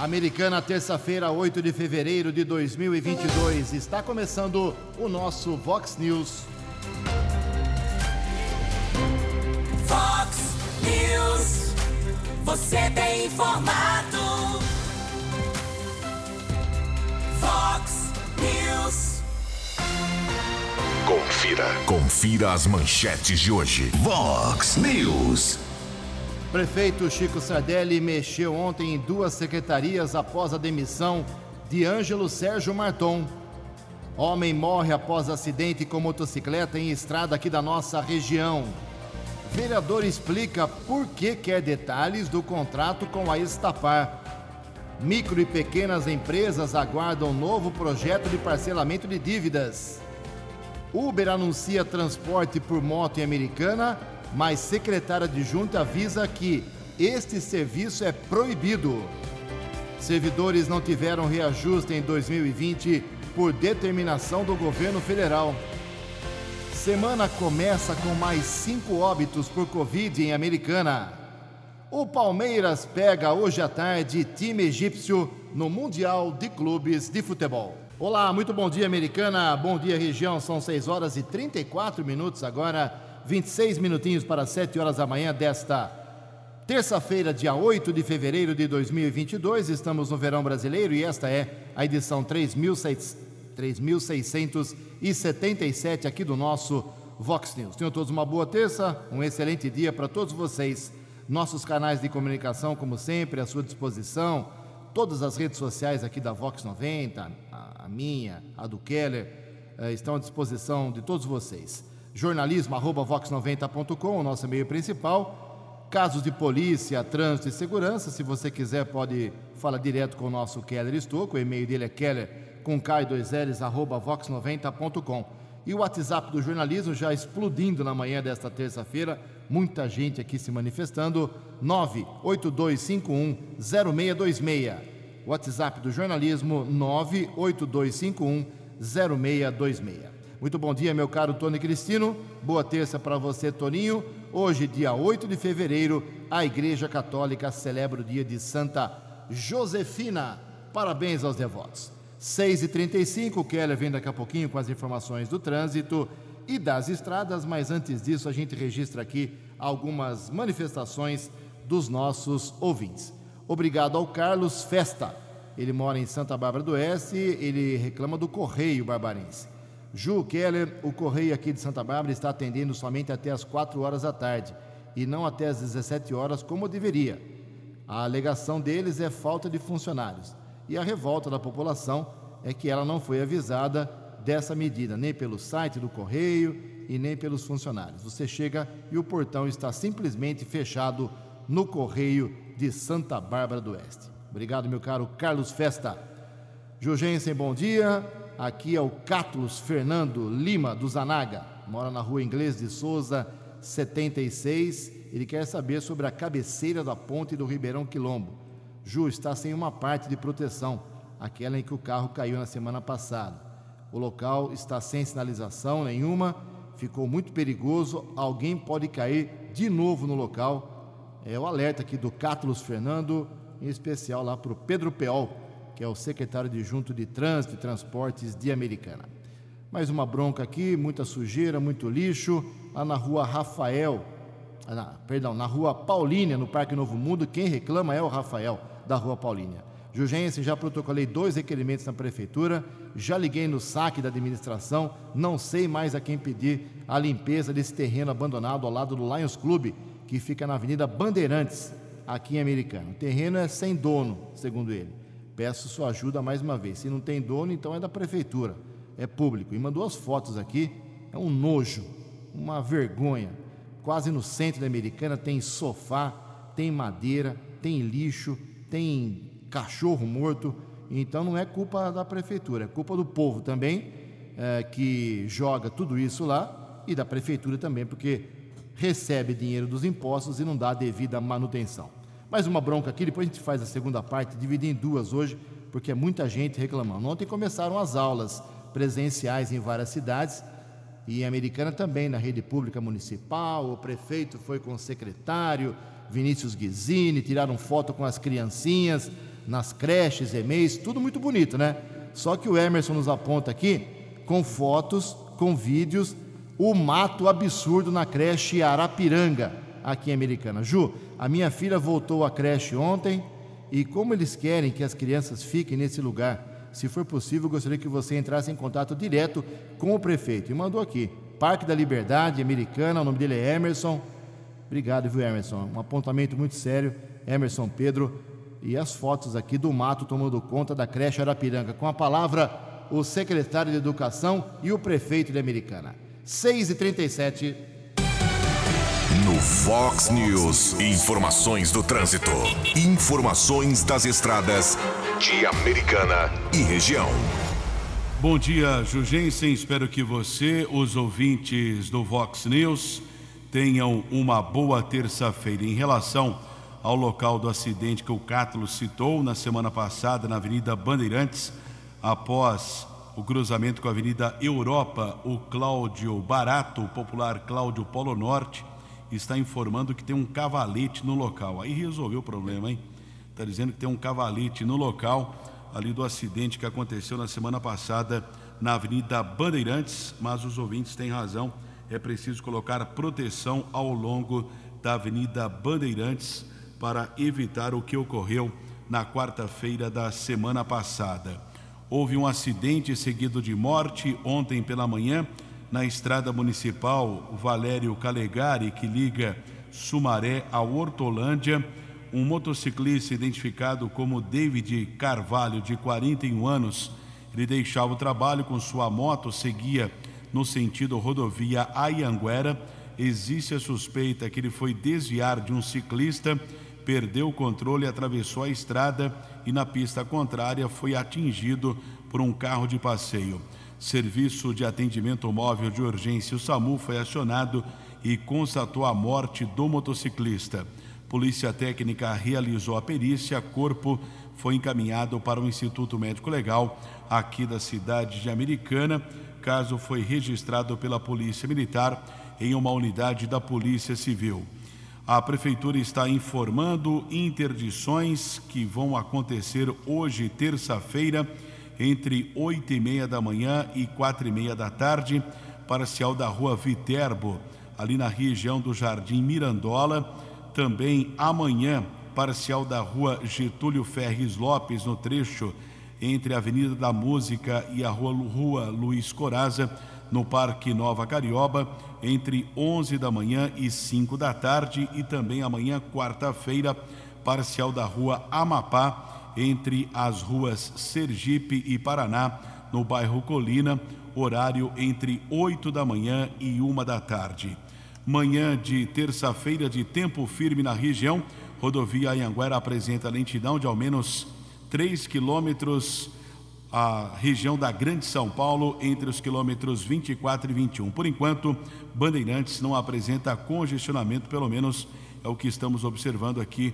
Americana, terça-feira, 8 de fevereiro de 2022. Está começando o nosso Vox News. Vox News. Você tem informado. Vox News. Confira. Confira as manchetes de hoje. Vox News. Prefeito Chico Sardelli mexeu ontem em duas secretarias após a demissão de Ângelo Sérgio Marton. Homem morre após acidente com motocicleta em estrada aqui da nossa região. Vereador explica por que quer detalhes do contrato com a Estapar. Micro e pequenas empresas aguardam novo projeto de parcelamento de dívidas. Uber anuncia transporte por moto em Americana mas secretária adjunta avisa que este serviço é proibido. Servidores não tiveram reajuste em 2020 por determinação do governo federal. Semana começa com mais cinco óbitos por Covid em Americana. O Palmeiras pega hoje à tarde time egípcio no Mundial de Clubes de Futebol. Olá, muito bom dia, Americana. Bom dia, região. São 6 horas e 34 minutos agora. 26 minutinhos para 7 horas da manhã desta terça-feira, dia 8 de fevereiro de 2022. Estamos no verão brasileiro e esta é a edição 3677 aqui do nosso Vox News. Tenham todos uma boa terça, um excelente dia para todos vocês. Nossos canais de comunicação, como sempre, à sua disposição. Todas as redes sociais aqui da Vox 90, a minha, a do Keller, eh, estão à disposição de todos vocês jornalismo@vox90.com, o nosso e-mail principal. Casos de polícia, trânsito e segurança, se você quiser pode falar direto com o nosso Keller Estouco, o e-mail dele é keller com K2Ls, arroba vox90.com. E o WhatsApp do jornalismo já explodindo na manhã desta terça-feira, muita gente aqui se manifestando, 982510626. WhatsApp do jornalismo 982510626. Muito bom dia, meu caro Tony Cristino. Boa terça para você, Toninho. Hoje, dia 8 de fevereiro, a Igreja Católica celebra o dia de Santa Josefina. Parabéns aos devotos. 6h35, o Keller vem daqui a pouquinho com as informações do trânsito e das estradas, mas antes disso a gente registra aqui algumas manifestações dos nossos ouvintes. Obrigado ao Carlos Festa. Ele mora em Santa Bárbara do Oeste, ele reclama do Correio Barbarense. Ju Keller, o correio aqui de Santa Bárbara está atendendo somente até as 4 horas da tarde e não até as 17 horas como deveria. A alegação deles é falta de funcionários e a revolta da população é que ela não foi avisada dessa medida, nem pelo site do correio e nem pelos funcionários. Você chega e o portão está simplesmente fechado no correio de Santa Bárbara do Oeste. Obrigado, meu caro Carlos Festa. Jurgensen, bom dia. Aqui é o Cátulos Fernando Lima do Zanaga, mora na rua Inglês de Souza, 76. Ele quer saber sobre a cabeceira da ponte do Ribeirão Quilombo. Ju está sem uma parte de proteção, aquela em que o carro caiu na semana passada. O local está sem sinalização nenhuma, ficou muito perigoso, alguém pode cair de novo no local. É o alerta aqui do Cátulos Fernando, em especial lá para o Pedro Peol, que é o secretário adjunto de Trânsito e Transportes de Americana. Mais uma bronca aqui, muita sujeira, muito lixo, lá na rua Rafael, ah, na, perdão, na rua Paulínia, no Parque Novo Mundo, quem reclama é o Rafael, da rua Paulínia. Jugense, já protocolei dois requerimentos na prefeitura, já liguei no saque da administração, não sei mais a quem pedir a limpeza desse terreno abandonado ao lado do Lions Clube, que fica na Avenida Bandeirantes, aqui em Americana. O terreno é sem dono, segundo ele. Peço sua ajuda mais uma vez. Se não tem dono, então é da prefeitura, é público. E mandou as fotos aqui, é um nojo, uma vergonha. Quase no centro da Americana tem sofá, tem madeira, tem lixo, tem cachorro morto. Então não é culpa da prefeitura, é culpa do povo também, é, que joga tudo isso lá, e da prefeitura também, porque recebe dinheiro dos impostos e não dá a devida manutenção. Mais uma bronca aqui, depois a gente faz a segunda parte, dividir em duas hoje, porque é muita gente reclamando. Ontem começaram as aulas presenciais em várias cidades e em Americana também, na rede pública municipal. O prefeito foi com o secretário, Vinícius Guizini, tiraram foto com as criancinhas nas creches, e-mails, tudo muito bonito, né? Só que o Emerson nos aponta aqui com fotos, com vídeos, o mato absurdo na creche Arapiranga, aqui em Americana. Ju, a minha filha voltou à creche ontem e como eles querem que as crianças fiquem nesse lugar, se for possível, gostaria que você entrasse em contato direto com o prefeito. E mandou aqui, Parque da Liberdade, Americana, o nome dele é Emerson. Obrigado, viu, Emerson? Um apontamento muito sério, Emerson Pedro. E as fotos aqui do mato tomando conta da creche Arapiranga. Com a palavra, o secretário de Educação e o prefeito de Americana. 6 e 37 No Fox News, informações do trânsito. Informações das estradas de Americana e região. Bom dia, Jugensen. Espero que você, os ouvintes do Vox News, tenham uma boa terça-feira. Em relação ao local do acidente que o Cátulo citou na semana passada, na Avenida Bandeirantes, após o cruzamento com a Avenida Europa, o Cláudio Barato, o popular Cláudio Polo Norte, está informando que tem um cavalete no local. Aí resolveu o problema, hein? Está dizendo que tem um cavalete no local ali do acidente que aconteceu na semana passada na Avenida Bandeirantes, mas os ouvintes têm razão, é preciso colocar proteção ao longo da Avenida Bandeirantes para evitar o que ocorreu na quarta-feira da semana passada. Houve um acidente seguido de morte ontem pela manhã na estrada municipal Valério Calegari, que liga Sumaré a Hortolândia. Um motociclista identificado como David Carvalho, de 41 anos, ele deixava o trabalho com sua moto, seguia no sentido rodovia Ayanguera. Existe a suspeita que ele foi desviar de um ciclista, perdeu o controle, atravessou a estrada e na pista contrária foi atingido por um carro de passeio. Serviço de atendimento móvel de urgência, o SAMU, foi acionado e constatou a morte do motociclista. Polícia Técnica realizou a perícia, corpo foi encaminhado para o Instituto Médico Legal aqui da cidade de Americana. Caso foi registrado pela Polícia Militar em uma unidade da Polícia Civil. A Prefeitura está informando interdições que vão acontecer hoje, terça-feira, entre oito e meia da manhã e quatro e meia da tarde, parcial da rua Viterbo, ali na região do Jardim Mirandola. Também amanhã, parcial da rua Getúlio Ferres Lopes, no trecho entre a Avenida da Música e a rua, rua Luiz Coraza, no Parque Nova Carioba, entre 11 da manhã e 5 da tarde, e também amanhã, quarta-feira, parcial da rua Amapá, entre as ruas Sergipe e Paraná, no bairro Colina, horário entre 8 da manhã e 1 da tarde. Manhã de terça-feira de tempo firme na região, rodovia Anhanguera apresenta lentidão de ao menos 3 quilômetros a região da Grande São Paulo entre os quilômetros 24 e 21. Por enquanto, Bandeirantes não apresenta congestionamento, pelo menos é o que estamos observando aqui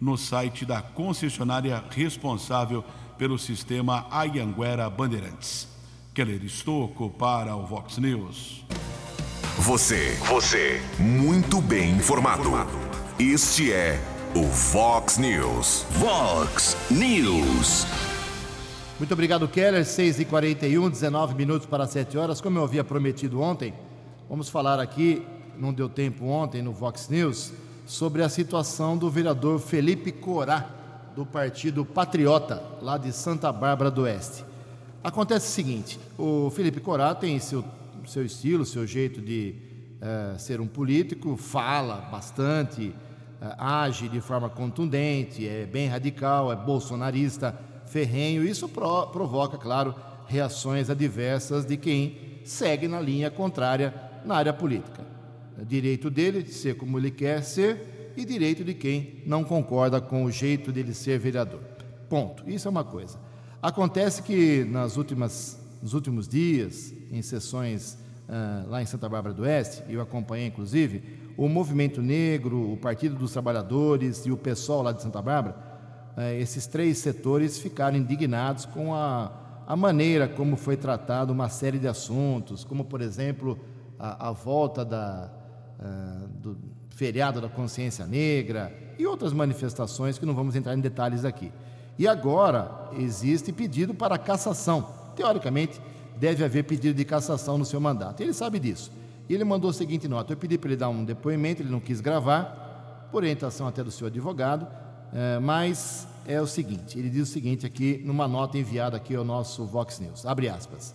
no site da concessionária responsável pelo sistema Ayanguera Bandeirantes. Keller Estocco para o Vox News. Você, você, muito bem informado. Este é o Fox News. Fox News. Muito obrigado, Keller. 6h41, 19 minutos para 7 horas. Como eu havia prometido ontem, vamos falar aqui, não deu tempo ontem no Vox News, sobre a situação do vereador Felipe Corá, do Partido Patriota, lá de Santa Bárbara do Oeste. Acontece o seguinte: o Felipe Corá tem seu, seu estilo, seu jeito de eh, ser um político, fala bastante, eh, age de forma contundente, é bem radical, é bolsonarista ferrenho. Isso pro, provoca, claro, reações adversas de quem segue na linha contrária na área política. Direito dele ser como ele quer ser e direito de quem não concorda com o jeito dele ser vereador. Ponto. Isso é uma coisa. Acontece que nas últimas, nos últimos dias, em sessões uh, lá em Santa Bárbara do Oeste, eu acompanhei inclusive, o Movimento Negro, o Partido dos Trabalhadores e o PSOL lá de Santa Bárbara é, esses três setores ficaram indignados com a, a maneira como foi tratado uma série de assuntos, como, por exemplo, a, a volta da, uh, do feriado da consciência negra e outras manifestações que não vamos entrar em detalhes aqui. E agora existe pedido para cassação. Teoricamente, deve haver pedido de cassação no seu mandato. Ele sabe disso. E ele mandou a seguinte nota: eu pedi para ele dar um depoimento, ele não quis gravar, por orientação até do seu advogado, é, mas é o seguinte: ele diz o seguinte aqui numa nota enviada aqui ao nosso Vox News. Abre aspas.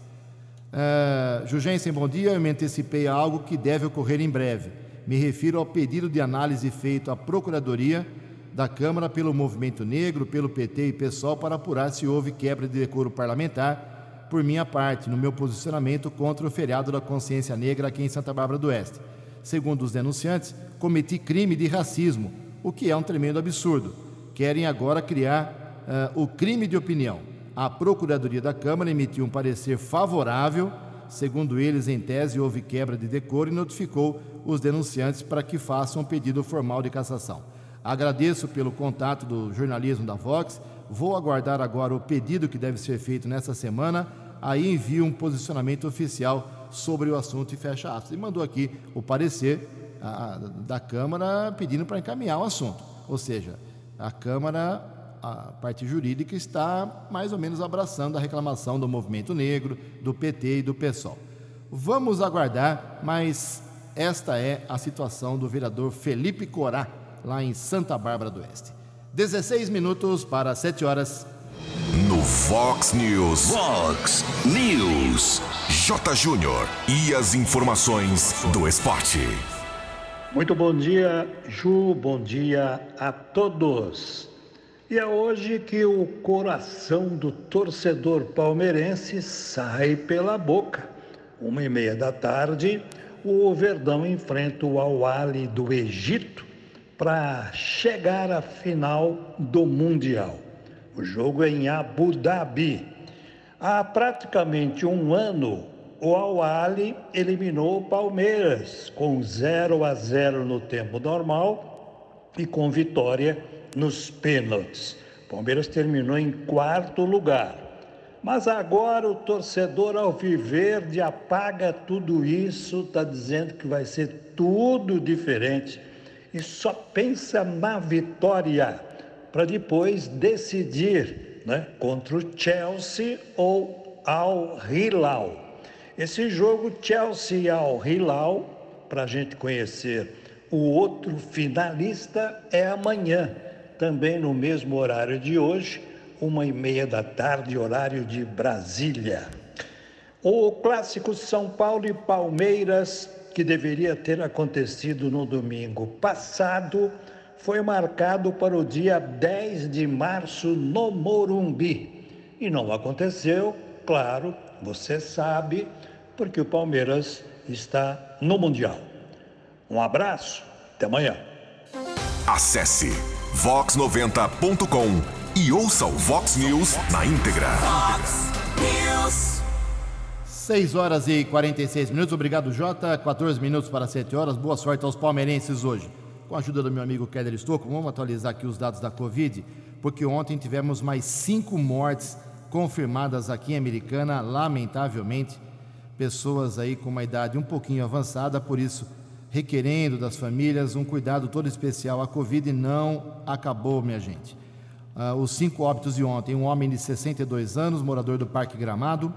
Uh, Jugensen, bom dia. Eu me antecipei a algo que deve ocorrer em breve. Me refiro ao pedido de análise feito à Procuradoria da Câmara pelo Movimento Negro, pelo PT e PSOL para apurar se houve quebra de decoro parlamentar por minha parte, no meu posicionamento contra o feriado da consciência negra aqui em Santa Bárbara do Oeste. Segundo os denunciantes, cometi crime de racismo, o que é um tremendo absurdo. Querem agora criar uh, o crime de opinião a Procuradoria da Câmara emitiu um parecer favorável, segundo eles, em tese, houve quebra de decoro e notificou os denunciantes para que façam um pedido formal de cassação. Agradeço pelo contato do jornalismo da Vox. Vou aguardar agora o pedido que deve ser feito nessa semana. Aí envio um posicionamento oficial sobre o assunto e fecha aspas. E mandou aqui o parecer a, da Câmara pedindo para encaminhar o assunto. Ou seja, a Câmara a parte jurídica está mais ou menos abraçando a reclamação do movimento negro, do PT e do PSOL. Vamos aguardar, mas esta é a situação do vereador Felipe Corá, lá em Santa Bárbara do Oeste. 16 minutos para 7 horas. No Fox News. Fox News. J. Júnior. E as informações do esporte. Muito bom dia, Ju. Bom dia a todos. E é hoje que o coração do torcedor palmeirense sai pela boca. Uma e meia da tarde, o Verdão enfrenta o Al-Ali do Egito para chegar à final do Mundial. O jogo é em Abu Dhabi. Há praticamente um ano, o Al-Ali eliminou o Palmeiras com 0 a 0 no tempo normal e com vitória nos pênaltis. Palmeiras terminou em quarto lugar. Mas agora o torcedor Alviverde apaga tudo isso, está dizendo que vai ser tudo diferente e só pensa na vitória para depois decidir né, contra o Chelsea ou ao Hilal. Esse jogo Chelsea ao Hilal, para a gente conhecer o outro finalista, é amanhã também no mesmo horário de hoje, uma e meia da tarde, horário de Brasília. O clássico São Paulo e Palmeiras, que deveria ter acontecido no domingo passado, foi marcado para o dia 10 de março no Morumbi. E não aconteceu, claro, você sabe, porque o Palmeiras está no Mundial. Um abraço, até amanhã. Acesse vox90.com e ouça o Vox News na íntegra. Fox News. 6 horas e 46 minutos. Obrigado, Jota. 14 minutos para 7 horas. Boa sorte aos palmeirenses hoje. Com a ajuda do meu amigo Keller Stocco, vamos atualizar aqui os dados da Covid, porque ontem tivemos mais cinco mortes confirmadas aqui em Americana, lamentavelmente. Pessoas aí com uma idade um pouquinho avançada, por isso requerendo das famílias um cuidado todo especial. A Covid não acabou, minha gente. Uh, os cinco óbitos de ontem: um homem de 62 anos, morador do Parque Gramado,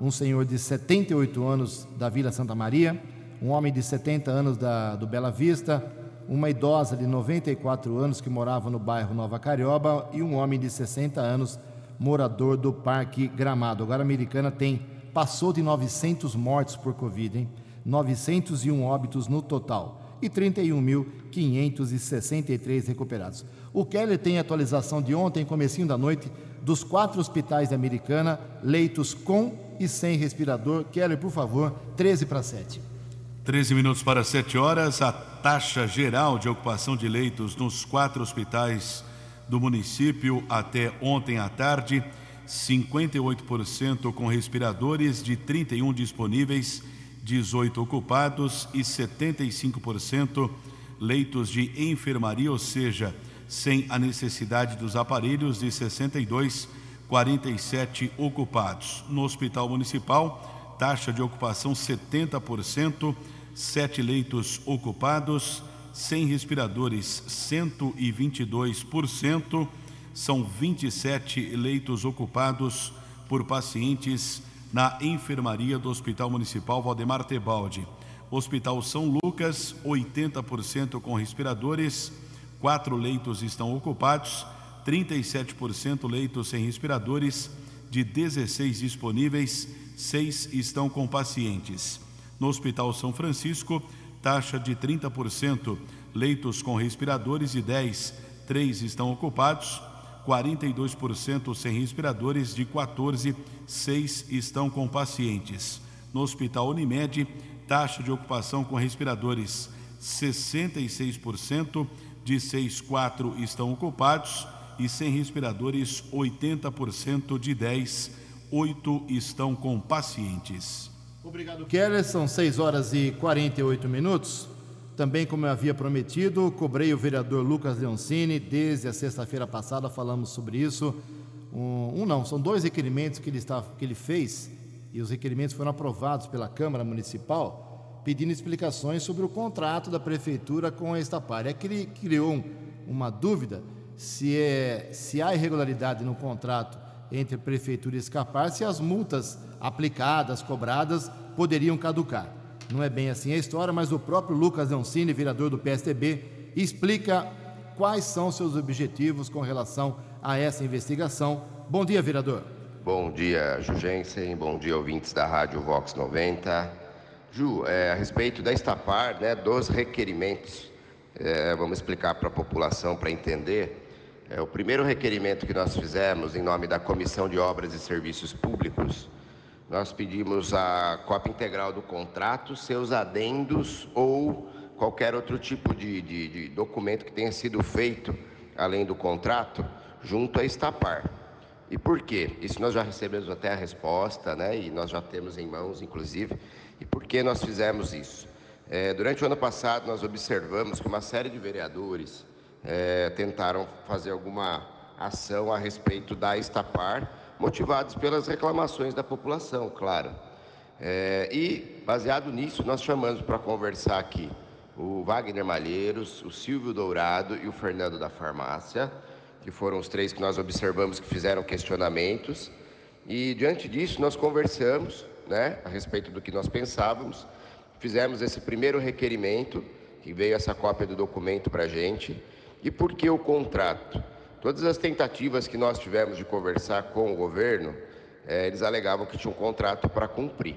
um senhor de 78 anos da Vila Santa Maria, um homem de 70 anos da, do Bela Vista, uma idosa de 94 anos que morava no bairro Nova Carioba e um homem de 60 anos, morador do Parque Gramado. Agora a americana tem passou de 900 mortes por Covid, hein? 901 óbitos no total e 31.563 recuperados. O Keller tem atualização de ontem, comecinho da noite, dos quatro hospitais da Americana, leitos com e sem respirador. Keller, por favor, 13 para 7. 13 minutos para 7 horas. A taxa geral de ocupação de leitos nos quatro hospitais do município até ontem à tarde, 58% com respiradores de 31 disponíveis 18 ocupados e 75% leitos de enfermaria, ou seja, sem a necessidade dos aparelhos, de 62, 47 ocupados. No Hospital Municipal, taxa de ocupação 70%, 7 leitos ocupados, sem respiradores 122%, são 27 leitos ocupados por pacientes na enfermaria do Hospital Municipal Valdemar Tebaldi. Hospital São Lucas, 80% com respiradores, quatro leitos estão ocupados, 37% leitos sem respiradores, de 16 disponíveis, seis estão com pacientes. No Hospital São Francisco, taxa de 30%, leitos com respiradores e 10, 3 estão ocupados, 42% sem respiradores, de 14, 6 estão com pacientes. No Hospital Unimed, taxa de ocupação com respiradores 66%, de 6, 4 estão ocupados e sem respiradores 80%, de 10, 8 estão com pacientes. Obrigado, Keller. São 6 horas e 48 minutos. Também, como eu havia prometido, cobrei o vereador Lucas Leoncini. Desde a sexta-feira passada falamos sobre isso. Um, um, não, são dois requerimentos que ele, está, que ele fez e os requerimentos foram aprovados pela Câmara Municipal, pedindo explicações sobre o contrato da Prefeitura com a Estapar. É que ele criou um, uma dúvida se, é, se há irregularidade no contrato entre Prefeitura e Escapar, se as multas aplicadas, cobradas, poderiam caducar. Não é bem assim a história, mas o próprio Lucas Leoncini, vereador do PSDB, explica quais são seus objetivos com relação a essa investigação. Bom dia, vereador. Bom dia, Jugensen. Bom dia, ouvintes da Rádio Vox 90. Ju, é, a respeito da Estapar, né, dos requerimentos, é, vamos explicar para a população para entender. É, o primeiro requerimento que nós fizemos em nome da Comissão de Obras e Serviços Públicos, nós pedimos a cópia integral do contrato, seus adendos ou qualquer outro tipo de, de, de documento que tenha sido feito além do contrato junto à Estapar. E por quê? Isso nós já recebemos até a resposta, né? E nós já temos em mãos, inclusive. E por que nós fizemos isso? É, durante o ano passado, nós observamos que uma série de vereadores é, tentaram fazer alguma ação a respeito da Estapar, motivados pelas reclamações da população, claro. É, e, baseado nisso, nós chamamos para conversar aqui o Wagner Malheiros, o Silvio Dourado e o Fernando da Farmácia, que foram os três que nós observamos que fizeram questionamentos. E, diante disso, nós conversamos né, a respeito do que nós pensávamos, fizemos esse primeiro requerimento, que veio essa cópia do documento para a gente, e por que o contrato? Todas as tentativas que nós tivemos de conversar com o governo, eh, eles alegavam que tinha um contrato para cumprir.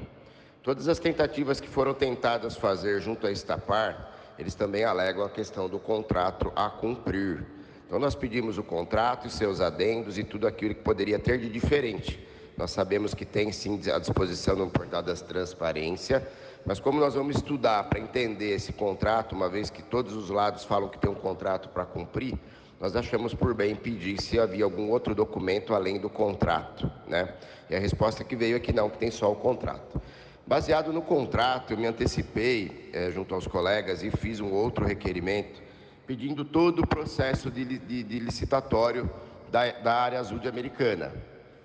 Todas as tentativas que foram tentadas fazer junto à Estapar, eles também alegam a questão do contrato a cumprir. Então nós pedimos o contrato e seus adendos e tudo aquilo que poderia ter de diferente. Nós sabemos que tem sim à disposição no portal das transparência, mas como nós vamos estudar para entender esse contrato, uma vez que todos os lados falam que tem um contrato para cumprir, nós achamos por bem pedir se havia algum outro documento além do contrato, né? E a resposta que veio é que não, que tem só o contrato. Baseado no contrato, eu me antecipei é, junto aos colegas e fiz um outro requerimento pedindo todo o processo de, de, de licitatório da, da, área azul de Americana.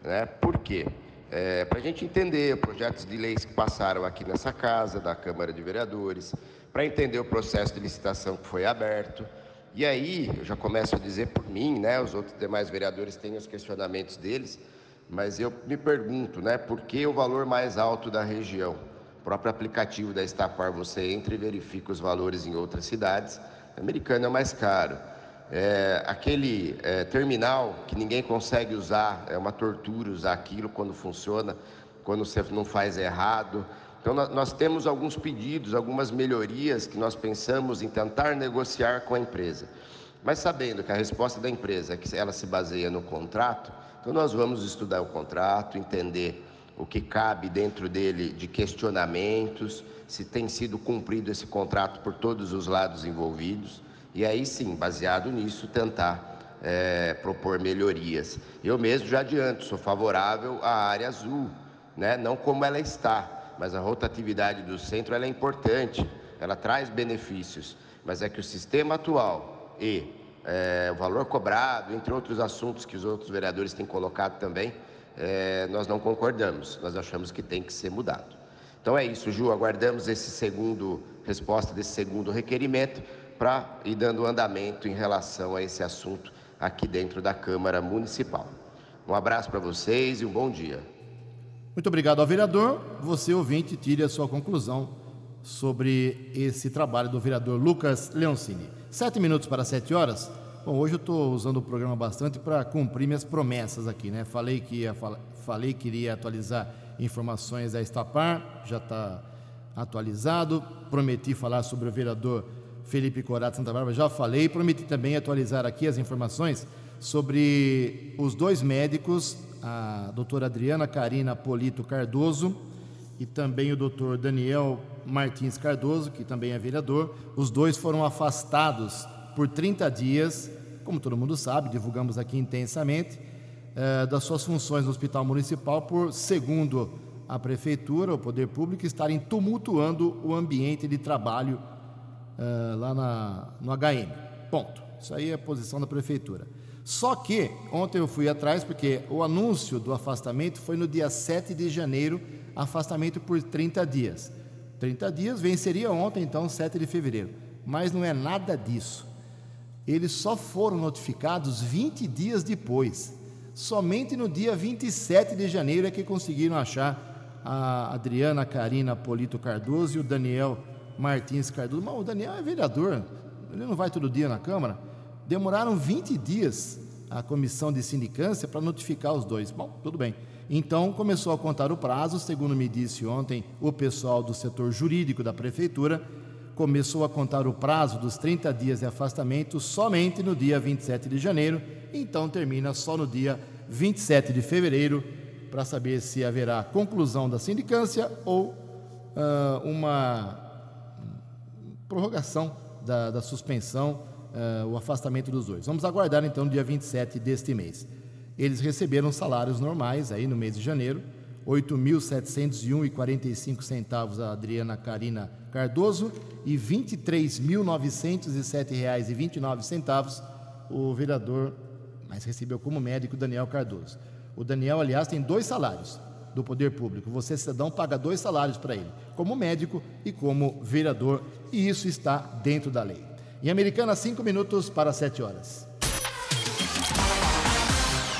Né? Por quê? É, para a gente entender projetos de leis que passaram aqui nessa casa, da Câmara de Vereadores, para entender o processo de licitação que foi aberto. E aí, eu já começo a dizer por mim, né, os outros demais vereadores têm os questionamentos deles, mas eu me pergunto, né, por que o valor mais alto da região? O próprio aplicativo da Estapar, você entra e verifica os valores em outras cidades, americano é mais caro. É, aquele é, terminal que ninguém consegue usar, é uma tortura usar aquilo quando funciona, quando você não faz errado. Então, nós temos alguns pedidos, algumas melhorias que nós pensamos em tentar negociar com a empresa. Mas sabendo que a resposta da empresa é que ela se baseia no contrato, então nós vamos estudar o contrato, entender o que cabe dentro dele de questionamentos, se tem sido cumprido esse contrato por todos os lados envolvidos, e aí sim, baseado nisso, tentar é, propor melhorias. Eu mesmo já adianto, sou favorável à área azul, né? não como ela está, mas a rotatividade do centro é importante, ela traz benefícios, mas é que o sistema atual e é, o valor cobrado, entre outros assuntos que os outros vereadores têm colocado também, é, nós não concordamos, nós achamos que tem que ser mudado. Então é isso, Ju, aguardamos esse segundo resposta desse segundo requerimento para ir dando andamento em relação a esse assunto aqui dentro da Câmara Municipal. Um abraço para vocês e um bom dia. Muito obrigado ao vereador. Você, ouvinte, tire a sua conclusão sobre esse trabalho do vereador Lucas Leoncini. Sete minutos para sete horas. Bom, hoje eu estou usando o programa bastante para cumprir minhas promessas aqui, né? Falei que ia, falei que iria atualizar informações da Estapar, já está atualizado. Prometi falar sobre o vereador Felipe Corato Santa Bárbara, já falei. Prometi também atualizar aqui as informações sobre os dois médicos, a doutora Adriana Carina Polito Cardoso e também o doutor Daniel Martins Cardoso, que também é vereador. Os dois foram afastados por 30 dias, como todo mundo sabe, divulgamos aqui intensamente, eh, das suas funções no Hospital Municipal por, segundo a Prefeitura, o Poder Público, estarem tumultuando o ambiente de trabalho eh, lá na, no HM. Ponto. Isso aí é a posição da Prefeitura. Só que ontem eu fui atrás porque o anúncio do afastamento foi no dia 7 de janeiro, afastamento por 30 dias. 30 dias venceria ontem, então 7 de fevereiro. Mas não é nada disso. Eles só foram notificados 20 dias depois. Somente no dia 27 de janeiro é que conseguiram achar a Adriana Carina Polito Cardoso e o Daniel Martins Cardoso. Mas o Daniel é vereador, ele não vai todo dia na Câmara. Demoraram 20 dias a comissão de sindicância para notificar os dois. Bom, tudo bem. Então começou a contar o prazo, segundo me disse ontem o pessoal do setor jurídico da prefeitura, começou a contar o prazo dos 30 dias de afastamento somente no dia 27 de janeiro, então termina só no dia 27 de fevereiro, para saber se haverá conclusão da sindicância ou uh, uma prorrogação da, da suspensão uh, o afastamento dos dois. Vamos aguardar então dia 27 deste mês. Eles receberam salários normais aí no mês de janeiro, R$ 8.701,45 centavos a Adriana Carina Cardoso e R$ 23.907,29 centavos o vereador, mas recebeu como médico Daniel Cardoso. O Daniel, aliás, tem dois salários do poder público. Você, cidadão, paga dois salários para ele, como médico e como vereador, e isso está dentro da lei. Em Americana, cinco minutos para sete horas.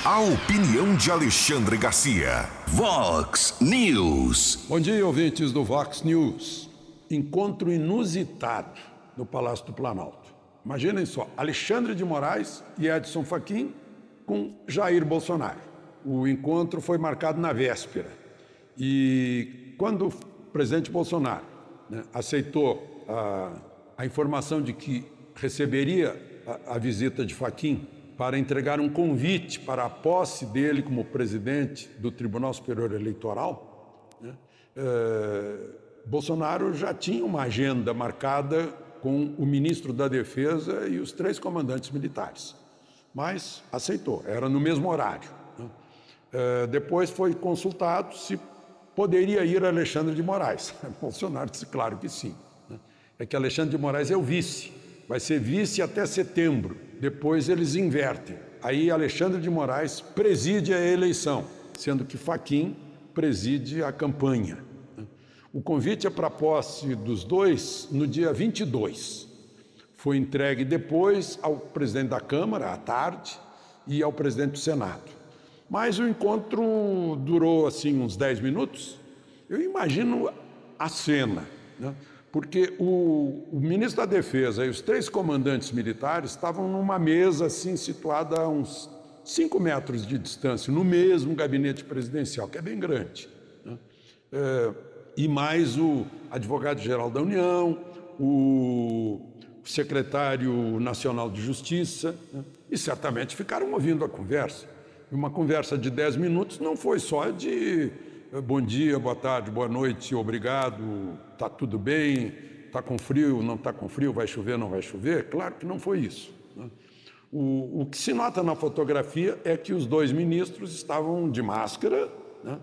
A opinião de Alexandre Garcia. Vox News. Bom dia, ouvintes do Vox News. Encontro inusitado no Palácio do Planalto. Imaginem só, Alexandre de Moraes e Edson Fachin com Jair Bolsonaro. O encontro foi marcado na véspera. E quando o presidente Bolsonaro né, aceitou a a informação de que receberia a, a visita de Faquim para entregar um convite para a posse dele como presidente do Tribunal Superior Eleitoral, né? é, Bolsonaro já tinha uma agenda marcada com o ministro da Defesa e os três comandantes militares, mas aceitou, era no mesmo horário. Né? É, depois foi consultado se poderia ir Alexandre de Moraes. Bolsonaro disse claro que sim é que Alexandre de Moraes é o vice, vai ser vice até setembro, depois eles invertem. Aí Alexandre de Moraes preside a eleição, sendo que Faquim preside a campanha. O convite é para posse dos dois no dia 22. Foi entregue depois ao presidente da Câmara, à tarde, e ao presidente do Senado. Mas o encontro durou assim uns 10 minutos. Eu imagino a cena. Né? Porque o, o, ministro da Defesa e os três comandantes militares estavam numa mesa assim situada a uns cinco metros de distância, no mesmo gabinete presidencial, que é bem grande. Né? É, e mais o advogado-geral da União, o secretário nacional de Justiça, né? e certamente ficaram ouvindo a conversa. Uma conversa de dez minutos não foi só de bom dia, boa tarde, boa noite, obrigado, está tudo bem, está com frio, não está com frio, vai chover, não vai chover? Claro que não foi isso. Né? O, o, que se nota na fotografia é que os dois ministros estavam de máscara, né?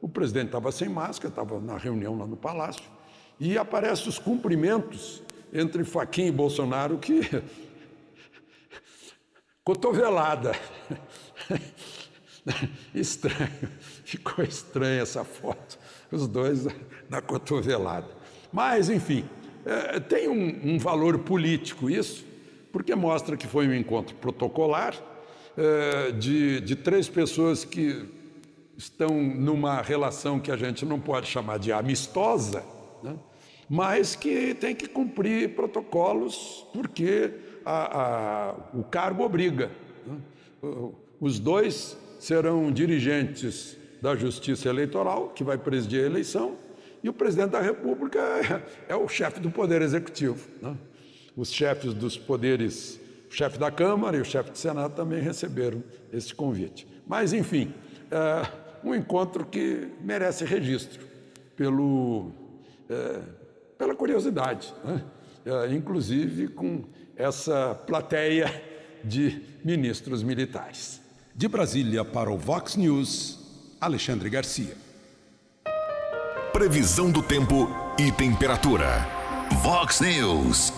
o presidente estava sem máscara, estava na reunião lá no Palácio, e aparecem os cumprimentos entre Faquim e Bolsonaro que. cotovelada. Estranho, ficou estranha essa foto, os dois na cotovelada. Mas, enfim, é, tem um, um valor político isso, porque mostra que foi um encontro protocolar, é, de, de três pessoas que estão numa relação que a gente não pode chamar de amistosa, né? mas que tem que cumprir protocolos porque a, a, o cargo obriga. Né? Os dois serão dirigentes da Justiça Eleitoral, que vai presidir a eleição, e o presidente da República é, é o chefe do Poder Executivo. Né? Os chefes dos poderes, o chefe da Câmara e o chefe do Senado também receberam esse convite. Mas, enfim, é um encontro que merece registro pelo, é, pela curiosidade, né? é, inclusive com essa plateia de ministros militares. De Brasília para o Vox News, Alexandre Garcia. Previsão do tempo e temperatura. Vox News.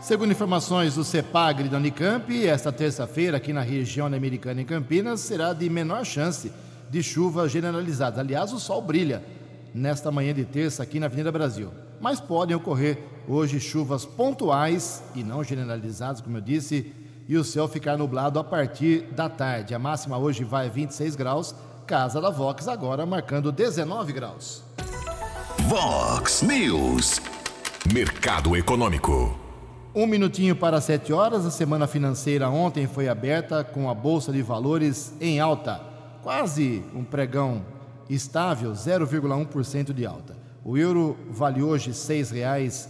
Segundo informações do CEPAGRE da Unicamp, esta terça-feira aqui na região americana em Campinas será de menor chance de chuva generalizada. Aliás, o sol brilha nesta manhã de terça aqui na Avenida Brasil. Mas podem ocorrer hoje chuvas pontuais e não generalizadas, como eu disse, e o céu ficar nublado a partir da tarde. A máxima hoje vai 26 graus, Casa da Vox agora marcando 19 graus. Vox News. Mercado Econômico. Um minutinho para 7 horas. A semana financeira ontem foi aberta com a Bolsa de Valores em alta. Quase um pregão estável, 0,1% de alta. O euro vale hoje R$ 6,01,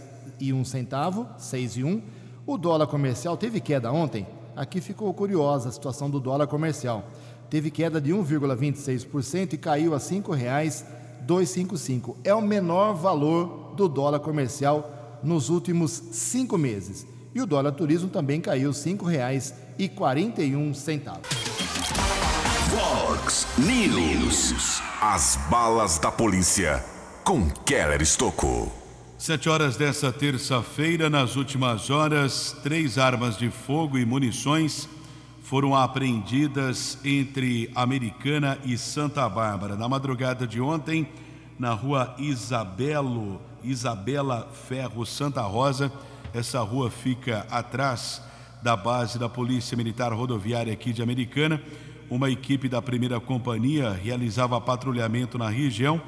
6,1. O dólar comercial teve queda ontem. Aqui ficou curiosa a situação do dólar comercial. Teve queda de 1,26% e caiu a R$ 5,255. É o menor valor do dólar comercial nos últimos cinco meses. E o dólar turismo também caiu R$ 5,41. Fox News. As balas da polícia com Keller Estocou. Sete horas dessa terça-feira, nas últimas horas, três armas de fogo e munições foram apreendidas entre Americana e Santa Bárbara. Na madrugada de ontem, na rua Isabelo, Isabela Ferro Santa Rosa, essa rua fica atrás da base da Polícia Militar Rodoviária aqui de Americana. Uma equipe da primeira companhia realizava patrulhamento na região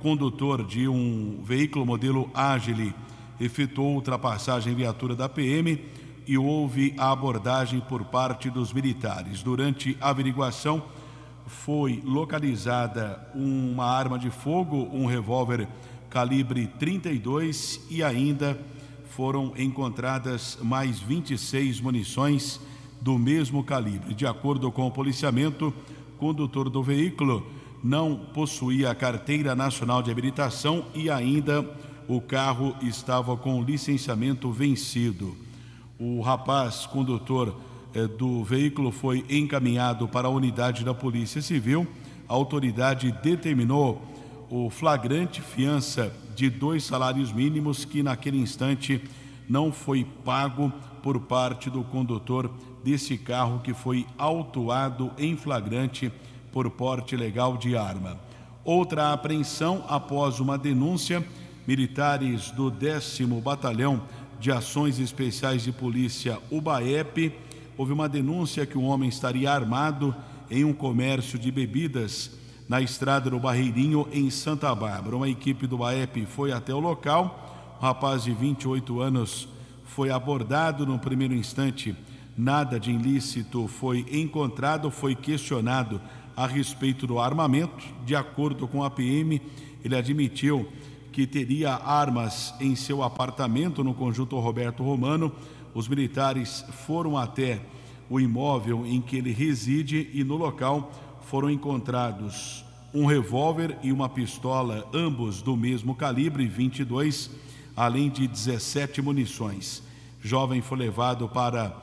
condutor de um veículo modelo Agile efetuou ultrapassagem em viatura da PM e houve a abordagem por parte dos militares. Durante a averiguação, foi localizada uma arma de fogo, um revólver calibre 32 e ainda foram encontradas mais 26 munições do mesmo calibre. De acordo com o policiamento, condutor do veículo não possuía a carteira nacional de habilitação e ainda o carro estava com licenciamento vencido. O rapaz condutor eh, do veículo foi encaminhado para a unidade da Polícia Civil. A autoridade determinou o flagrante fiança de dois salários mínimos que naquele instante não foi pago por parte do condutor desse carro que foi autuado em flagrante por porte ilegal de arma. Outra apreensão após uma denúncia, militares do 10 Batalhão de Ações Especiais de Polícia UBAEP, houve uma denúncia que um homem estaria armado em um comércio de bebidas na estrada do Barreirinho, em Santa Bárbara. Uma equipe do BAEP foi até o local. Um rapaz de 28 anos foi abordado no primeiro instante. Nada de ilícito foi encontrado, foi questionado a respeito do armamento. De acordo com a PM, ele admitiu que teria armas em seu apartamento no conjunto Roberto Romano. Os militares foram até o imóvel em que ele reside e no local foram encontrados um revólver e uma pistola, ambos do mesmo calibre 22, além de 17 munições. Jovem foi levado para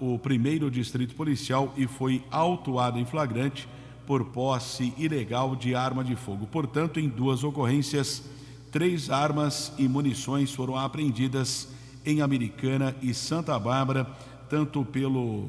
o primeiro distrito policial e foi autuado em flagrante por posse ilegal de arma de fogo. Portanto, em duas ocorrências, três armas e munições foram apreendidas em Americana e Santa Bárbara, tanto pelo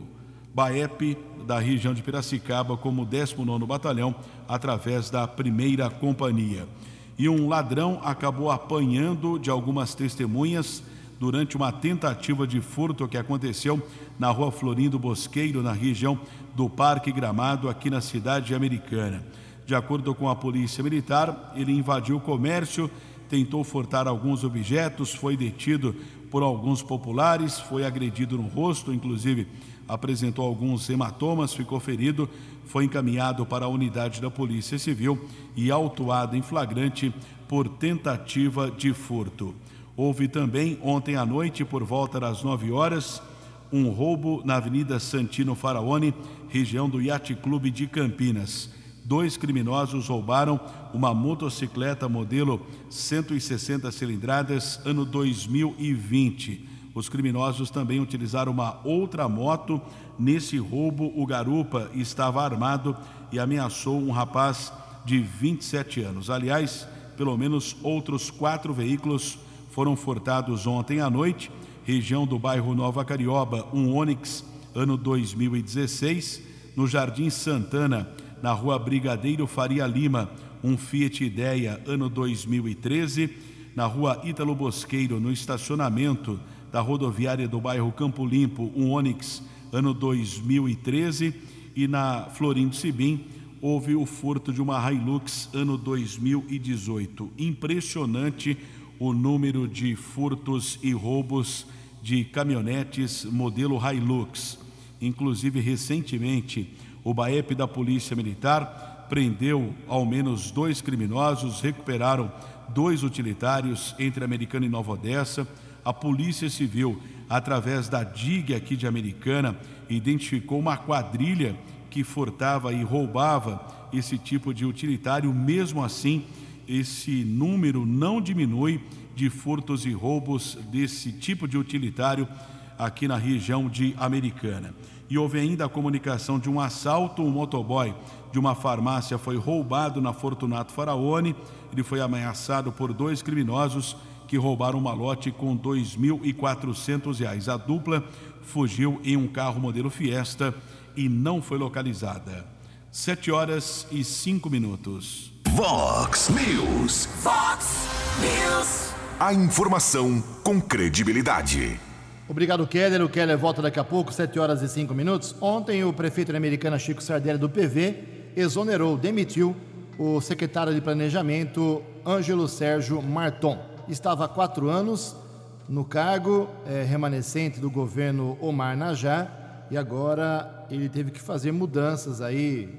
BAEP da região de Piracicaba como o 19 Batalhão, através da primeira companhia. E um ladrão acabou apanhando de algumas testemunhas durante uma tentativa de furto que aconteceu na rua Florindo Bosqueiro, na região do Parque Gramado, aqui na cidade americana. De acordo com a Polícia Militar, ele invadiu o comércio, tentou furtar alguns objetos, foi detido por alguns populares, foi agredido no rosto, inclusive apresentou alguns hematomas, ficou ferido, foi encaminhado para a unidade da Polícia Civil e autuado em flagrante por tentativa de furto. Houve também ontem à noite, por volta das 9 horas, um roubo na Avenida Santino Faraone, região do Yacht Clube de Campinas. Dois criminosos roubaram uma motocicleta modelo 160 cilindradas, ano 2020. Os criminosos também utilizaram uma outra moto. Nesse roubo, o garupa estava armado e ameaçou um rapaz de 27 anos. Aliás, pelo menos outros quatro veículos foram furtados ontem à noite, região do bairro Nova Carioba, um Onix, ano 2016, no Jardim Santana, na rua Brigadeiro Faria Lima, um Fiat Ideia, ano 2013, na rua Ítalo Bosqueiro, no estacionamento da rodoviária do bairro Campo Limpo, um Onix, ano 2013, e na Florindo Sibim, houve o furto de uma Hilux, ano 2018. Impressionante o número de furtos e roubos de caminhonetes modelo Hilux. Inclusive, recentemente, o BAEP da Polícia Militar prendeu ao menos dois criminosos, recuperaram dois utilitários entre Americana e Nova Odessa. A Polícia Civil, através da DIG aqui de Americana, identificou uma quadrilha que furtava e roubava esse tipo de utilitário. Mesmo assim, esse número não diminui de furtos e roubos desse tipo de utilitário aqui na região de Americana. E houve ainda a comunicação de um assalto, um motoboy de uma farmácia foi roubado na Fortunato Faraone. Ele foi ameaçado por dois criminosos que roubaram uma lote com R$ 2.400. A dupla fugiu em um carro modelo Fiesta e não foi localizada. Sete horas e cinco minutos. Vox News. Fox News. A informação com credibilidade. Obrigado, Keller. O Keller volta daqui a pouco, 7 horas e 5 minutos. Ontem, o prefeito americana Chico Sardelli, do PV, exonerou, demitiu o secretário de Planejamento, Ângelo Sérgio Marton. Estava há quatro anos no cargo é, remanescente do governo Omar Najar e agora ele teve que fazer mudanças aí,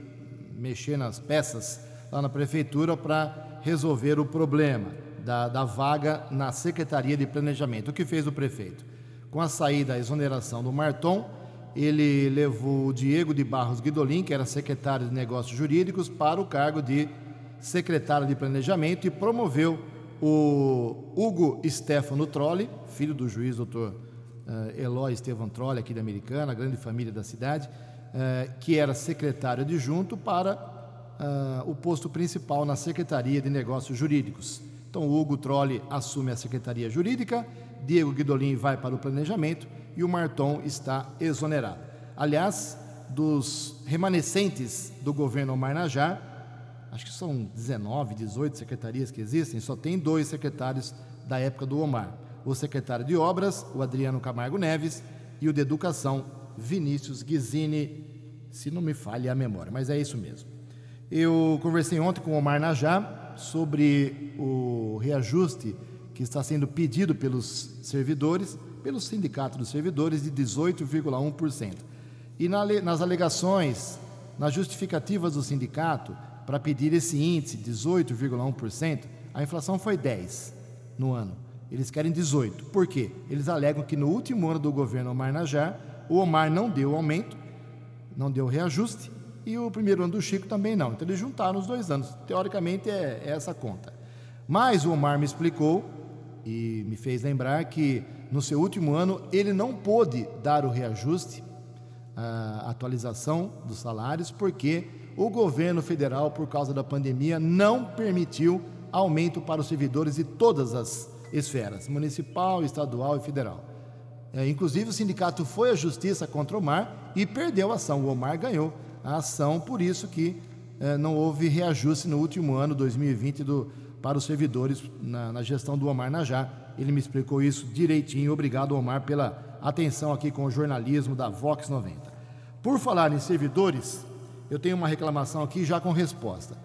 mexer nas peças lá na prefeitura para resolver o problema da, da vaga na Secretaria de Planejamento. O que fez o prefeito? Com a saída, a exoneração do Marton, ele levou o Diego de Barros Guidolin, que era secretário de Negócios Jurídicos, para o cargo de secretário de Planejamento e promoveu o Hugo Stefano Trolli, filho do juiz doutor uh, Eloy Estevam Trolli, aqui da Americana, grande família da cidade, uh, que era secretário adjunto para uh, o posto principal na Secretaria de Negócios Jurídicos. Então, o Hugo Trolli assume a Secretaria Jurídica, Diego Guidolin vai para o Planejamento e o Marton está exonerado. Aliás, dos remanescentes do governo Omar Najar, acho que são 19, 18 secretarias que existem, só tem dois secretários da época do Omar. O secretário de Obras, o Adriano Camargo Neves, e o de Educação, Vinícius Guizini, se não me falha a memória, mas é isso mesmo. Eu conversei ontem com o Omar Najá sobre o reajuste que está sendo pedido pelos servidores, pelo Sindicato dos Servidores, de 18,1%. E nas alegações, nas justificativas do sindicato, para pedir esse índice, 18,1%, a inflação foi 10% no ano. Eles querem 18%. Por quê? Eles alegam que no último ano do governo Omar Najar, o Omar não deu aumento, não deu reajuste, e o primeiro ano do Chico também não. Então eles juntaram os dois anos. Teoricamente é, é essa conta. Mas o Omar me explicou e me fez lembrar que no seu último ano ele não pôde dar o reajuste, a atualização dos salários, porque o governo federal, por causa da pandemia, não permitiu aumento para os servidores de todas as esferas, municipal, estadual e federal. É, inclusive, o sindicato foi à justiça contra o Omar e perdeu a ação. O Omar ganhou a ação, por isso que é, não houve reajuste no último ano, 2020, do, para os servidores na, na gestão do Omar Najá. Ele me explicou isso direitinho. Obrigado, Omar, pela atenção aqui com o jornalismo da Vox 90. Por falar em servidores, eu tenho uma reclamação aqui já com resposta.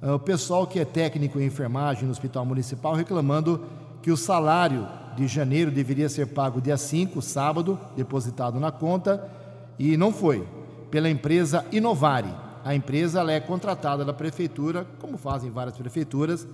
Ah, o pessoal que é técnico em enfermagem no Hospital Municipal reclamando que o salário de janeiro deveria ser pago dia 5, sábado, depositado na conta, e não foi, pela empresa Inovari. A empresa é contratada da prefeitura, como fazem várias prefeituras,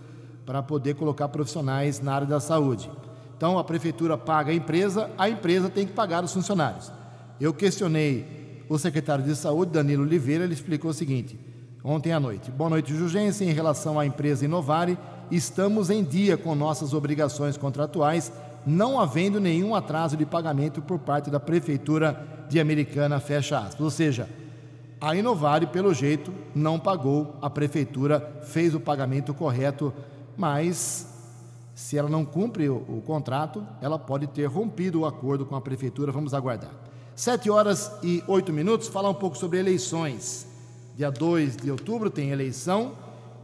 para poder colocar profissionais na área da saúde. Então a prefeitura paga a empresa, a empresa tem que pagar os funcionários. Eu questionei o secretário de saúde, Danilo Oliveira, ele explicou o seguinte: ontem à noite. Boa noite, Jugência. Em relação à empresa Inovare, estamos em dia com nossas obrigações contratuais, não havendo nenhum atraso de pagamento por parte da Prefeitura de Americana, fecha aspas. Ou seja, a Inovare, pelo jeito, não pagou, a Prefeitura fez o pagamento correto, mas se ela não cumpre o, o contrato, ela pode ter rompido o acordo com a Prefeitura. Vamos aguardar. Sete horas e oito minutos, falar um pouco sobre eleições. Dia 2 de outubro tem eleição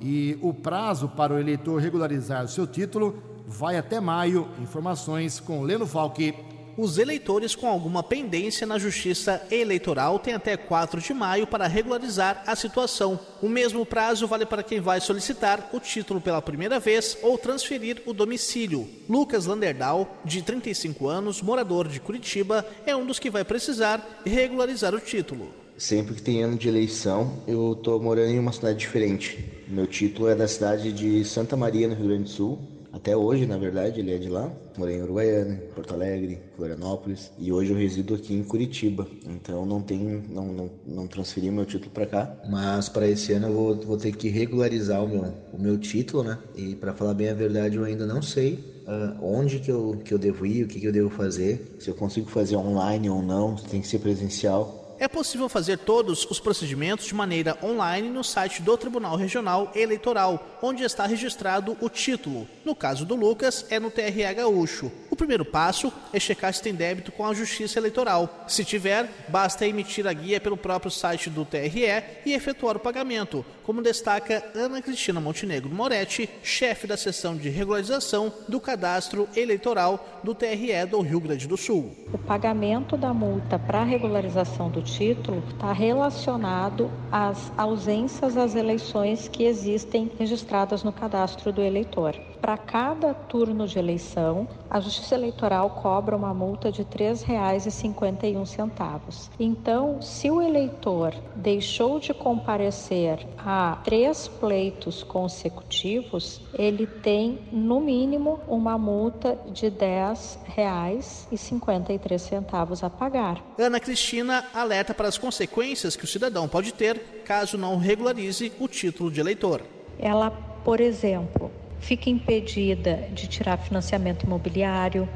e o prazo para o eleitor regularizar o seu título vai até maio. Informações com Leno Falque. Os eleitores com alguma pendência na Justiça Eleitoral têm até 4 de maio para regularizar a situação. O mesmo prazo vale para quem vai solicitar o título pela primeira vez ou transferir o domicílio. Lucas Landerdal, de 35 anos, morador de Curitiba, é um dos que vai precisar regularizar o título. Sempre que tem ano de eleição, eu estou morando em uma cidade diferente. Meu título é da cidade de Santa Maria, no Rio Grande do Sul. Até hoje, na verdade, ele é de lá. Morei em Uruguaiana, Porto Alegre, Florianópolis e hoje eu resido aqui em Curitiba. Então não tenho, não, não, não transferi meu título para cá. Mas para esse ano eu vou, vou ter que regularizar o meu, o meu título, né? E para falar bem a verdade, eu ainda não sei uh, onde que eu, que eu devo ir, o que, que eu devo fazer, se eu consigo fazer online ou não, tem que ser presencial. É possível fazer todos os procedimentos de maneira online no site do Tribunal Regional Eleitoral, onde está registrado o título. No caso do Lucas, é no TRE Gaúcho. O primeiro passo é checar se tem débito com a Justiça Eleitoral. Se tiver, basta emitir a guia pelo próprio site do TRE e efetuar o pagamento, como destaca Ana Cristina Montenegro Moretti, chefe da seção de regularização do cadastro eleitoral do TRE do Rio Grande do Sul. O pagamento da multa para regularização do título está relacionado às ausências às eleições que existem registradas no cadastro do eleitor. Para cada turno de eleição, a Justiça Eleitoral cobra uma multa de R$ 3,51. Então, se o eleitor deixou de comparecer a três pleitos consecutivos, ele tem, no mínimo, uma multa de R$ 10,53 a pagar. Ana Cristina alerta para as consequências que o cidadão pode ter caso não regularize o título de eleitor. Ela, por exemplo, fica impedida de tirar financiamento imobiliário,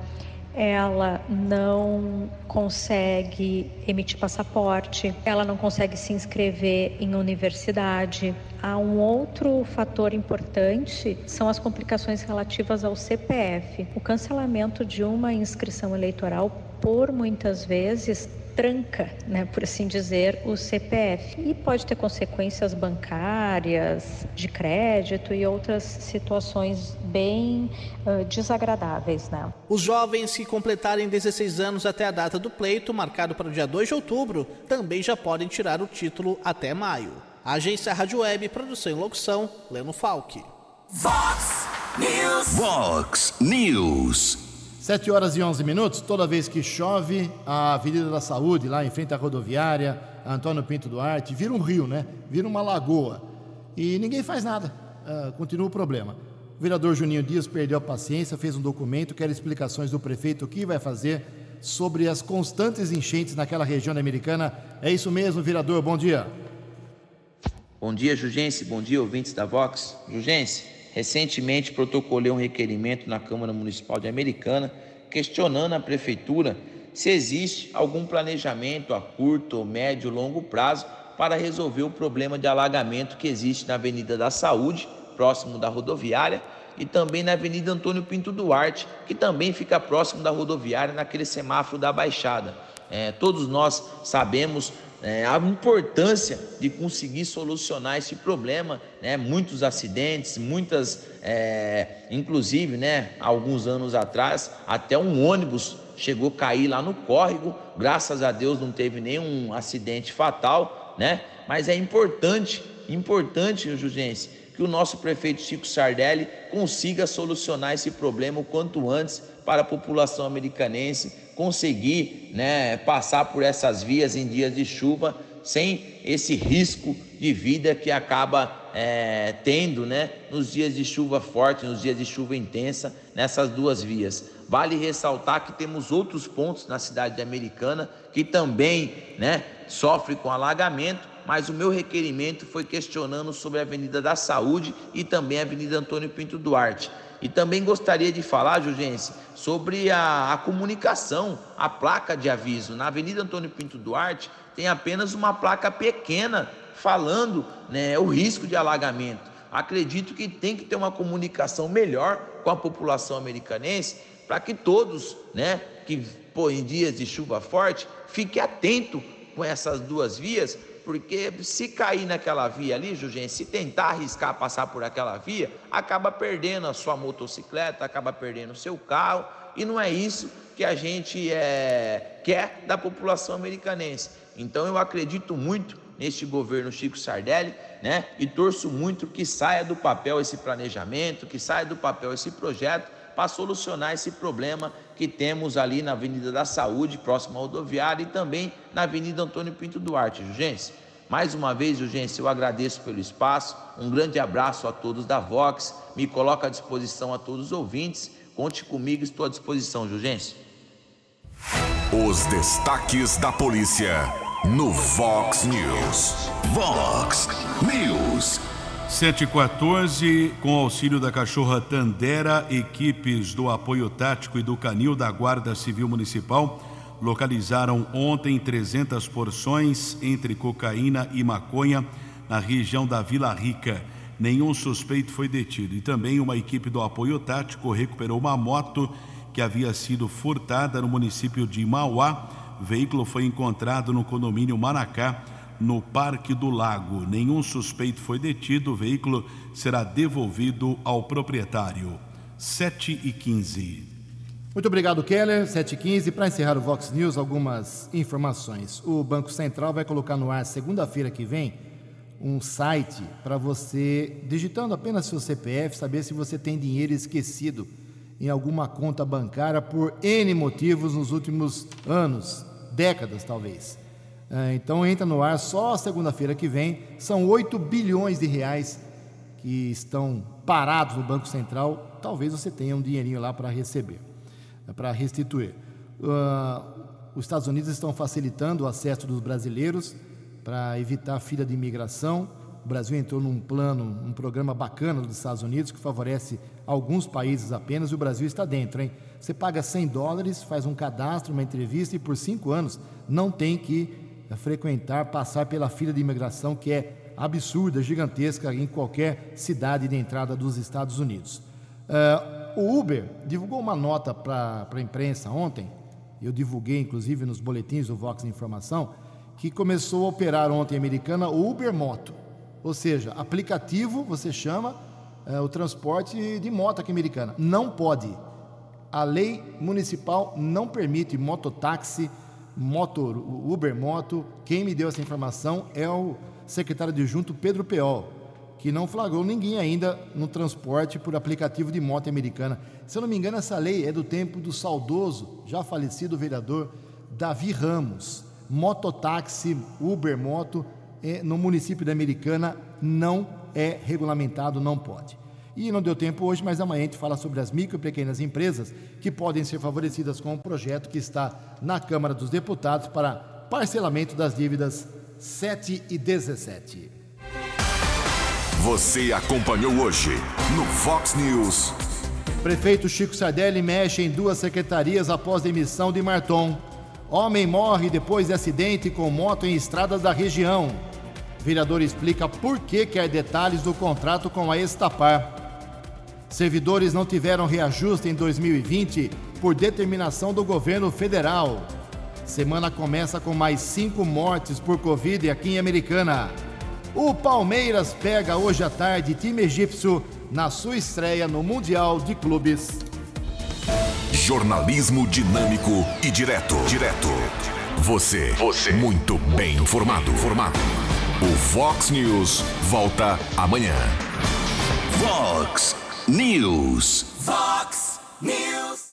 ela não consegue emitir passaporte, ela não consegue se inscrever em universidade. Há um outro fator importante, são as complicações relativas ao CPF. O cancelamento de uma inscrição eleitoral, por muitas vezes, tranca, né, por assim dizer, o CPF e pode ter consequências bancárias, de crédito e outras situações bem uh, desagradáveis. Né? Os jovens que completarem 16 anos até a data do pleito, marcado para o dia 2 de outubro, também já podem tirar o título até maio. Agência Rádio Web, produção e locução, Leno Falck. Fox News. Vox News. 7 horas e 11 minutos, toda vez que chove, a Avenida da Saúde, lá em frente à rodoviária, Antônio Pinto Duarte, vira um rio, né? Vira uma lagoa. E ninguém faz nada. Uh, continua o problema. O vereador Juninho Dias perdeu a paciência, fez um documento, quer explicações do prefeito o que vai fazer sobre as constantes enchentes naquela região americana. É isso mesmo, vereador, bom dia. Bom dia, Jugense, bom dia, ouvintes da Vox. Jugense, Recentemente protocolei um requerimento na Câmara Municipal de Americana questionando a prefeitura se existe algum planejamento a curto, médio, longo prazo para resolver o problema de alagamento que existe na Avenida da Saúde, próximo da rodoviária, e também na Avenida Antônio Pinto Duarte, que também fica próximo da rodoviária, naquele semáforo da Baixada. É, todos nós sabemos é, a importância de conseguir solucionar esse problema, né? Muitos acidentes, muitas, é, inclusive, né? Alguns anos atrás, até um ônibus chegou a cair lá no córrego. Graças a Deus não teve nenhum acidente fatal, né? Mas é importante, importante, Jugense, que o nosso prefeito Chico Sardelli consiga solucionar esse problema o quanto antes para a população americanense conseguir né, passar por essas vias em dias de chuva sem esse risco de vida que acaba é, tendo né, nos dias de chuva forte, nos dias de chuva intensa, nessas duas vias. Vale ressaltar que temos outros pontos na cidade americana que também né, sofrem com alagamento, mas o meu requerimento foi questionando sobre a Avenida da Saúde e também a Avenida Antônio Pinto Duarte. E também gostaria de falar, Jugense, sobre a, a, comunicação, a placa de aviso. Na Avenida Antônio Pinto Duarte tem apenas uma placa pequena falando né, o risco de alagamento. Acredito que tem que ter uma comunicação melhor com a população americanense para que todos, né, que pô, em dias de chuva forte, fique atento com essas duas vias, porque se cair naquela via ali, Jugem, se tentar arriscar passar por aquela via, acaba perdendo a sua motocicleta, acaba perdendo o seu carro, e não é isso que a gente é, quer da população americanense. Então eu acredito muito neste governo Chico Sardelli, né? E torço muito que saia do papel esse planejamento, que saia do papel esse projeto para solucionar esse problema que temos ali na Avenida da Saúde, próximo à rodoviária, e também na Avenida Antônio Pinto Duarte, Jugência. Mais uma vez, Jugência, eu agradeço pelo espaço, um grande abraço a todos da Vox, me coloco à disposição a todos os ouvintes, conte comigo, estou à disposição, Jugência. Os destaques da polícia no Vox News. Vox News. 714, com auxílio da cachorra Tandera, equipes do apoio tático e do canil da Guarda Civil Municipal localizaram ontem 300 porções entre cocaína e maconha na região da Vila Rica. Nenhum suspeito foi detido e também uma equipe do apoio tático recuperou uma moto que havia sido furtada no município de Mauá. O veículo foi encontrado no condomínio Maracá no Parque do Lago. Nenhum suspeito foi detido, o veículo será devolvido ao proprietário. 7 e 15. Muito obrigado, Keller. 7 e 15. Para encerrar o Vox News, algumas informações. O Banco Central vai colocar no ar segunda-feira que vem um site para você, digitando apenas seu CPF, saber se você tem dinheiro esquecido em alguma conta bancária por N motivos nos últimos anos, décadas talvez. É, então entra no ar só segunda-feira que vem. São 8 bilhões de reais que estão parados no Banco Central. Talvez você tenha um dinheirinho lá para receber, é, para restituir. Uh, os Estados Unidos estão facilitando o acesso dos brasileiros para evitar fila de imigração. O Brasil entrou num plano, um programa bacana dos Estados Unidos que favorece alguns países apenas e o Brasil está dentro, hein? Você paga 100 dólares, faz um cadastro, uma entrevista e por cinco anos não tem que frequentar, passar pela fila de imigração que é absurda, gigantesca em qualquer cidade de entrada dos Estados Unidos. Uh, o Uber divulgou uma nota para a imprensa ontem, eu divulguei inclusive nos boletins do Vox Informação, que começou a operar ontem em Americana o Uber Moto, ou seja, aplicativo, você chama uh, o transporte de moto aqui Americana. Não pode. A lei municipal não permite mototáxi, motor, Uber Moto. Quem me deu essa informação é o secretário adjunto Pedro Peol, que não flagrou ninguém ainda no transporte por aplicativo de moto americana. Se eu não me engano, essa lei é do tempo do saudoso, já falecido vereador Davi Ramos. Mototáxi, Uber Moto, é, no município da Americana não é regulamentado, não pode. E não deu tempo hoje, mas amanhã a gente fala sobre as micro e pequenas empresas que podem ser favorecidas com o projeto que está na Câmara dos Deputados para parcelamento das dívidas 7 e 17. Você acompanhou hoje no Fox News. Prefeito Chico Sardelli mexe em duas secretarias após demissão de Marton. Homem morre depois de acidente com moto em estradas da região. Vereador explica por que quer detalhes do contrato com a Estapar. Servidores não tiveram reajuste em 2020 por determinação do governo federal. Semana começa com mais cinco mortes por Covid aqui em Americana. O Palmeiras pega hoje à tarde time egípcio na sua estreia no Mundial de Clubes. Jornalismo dinâmico e direto. Direto. Você. Você. Muito bem informado. Formado. O Fox News volta amanhã. Fox News. Fox News.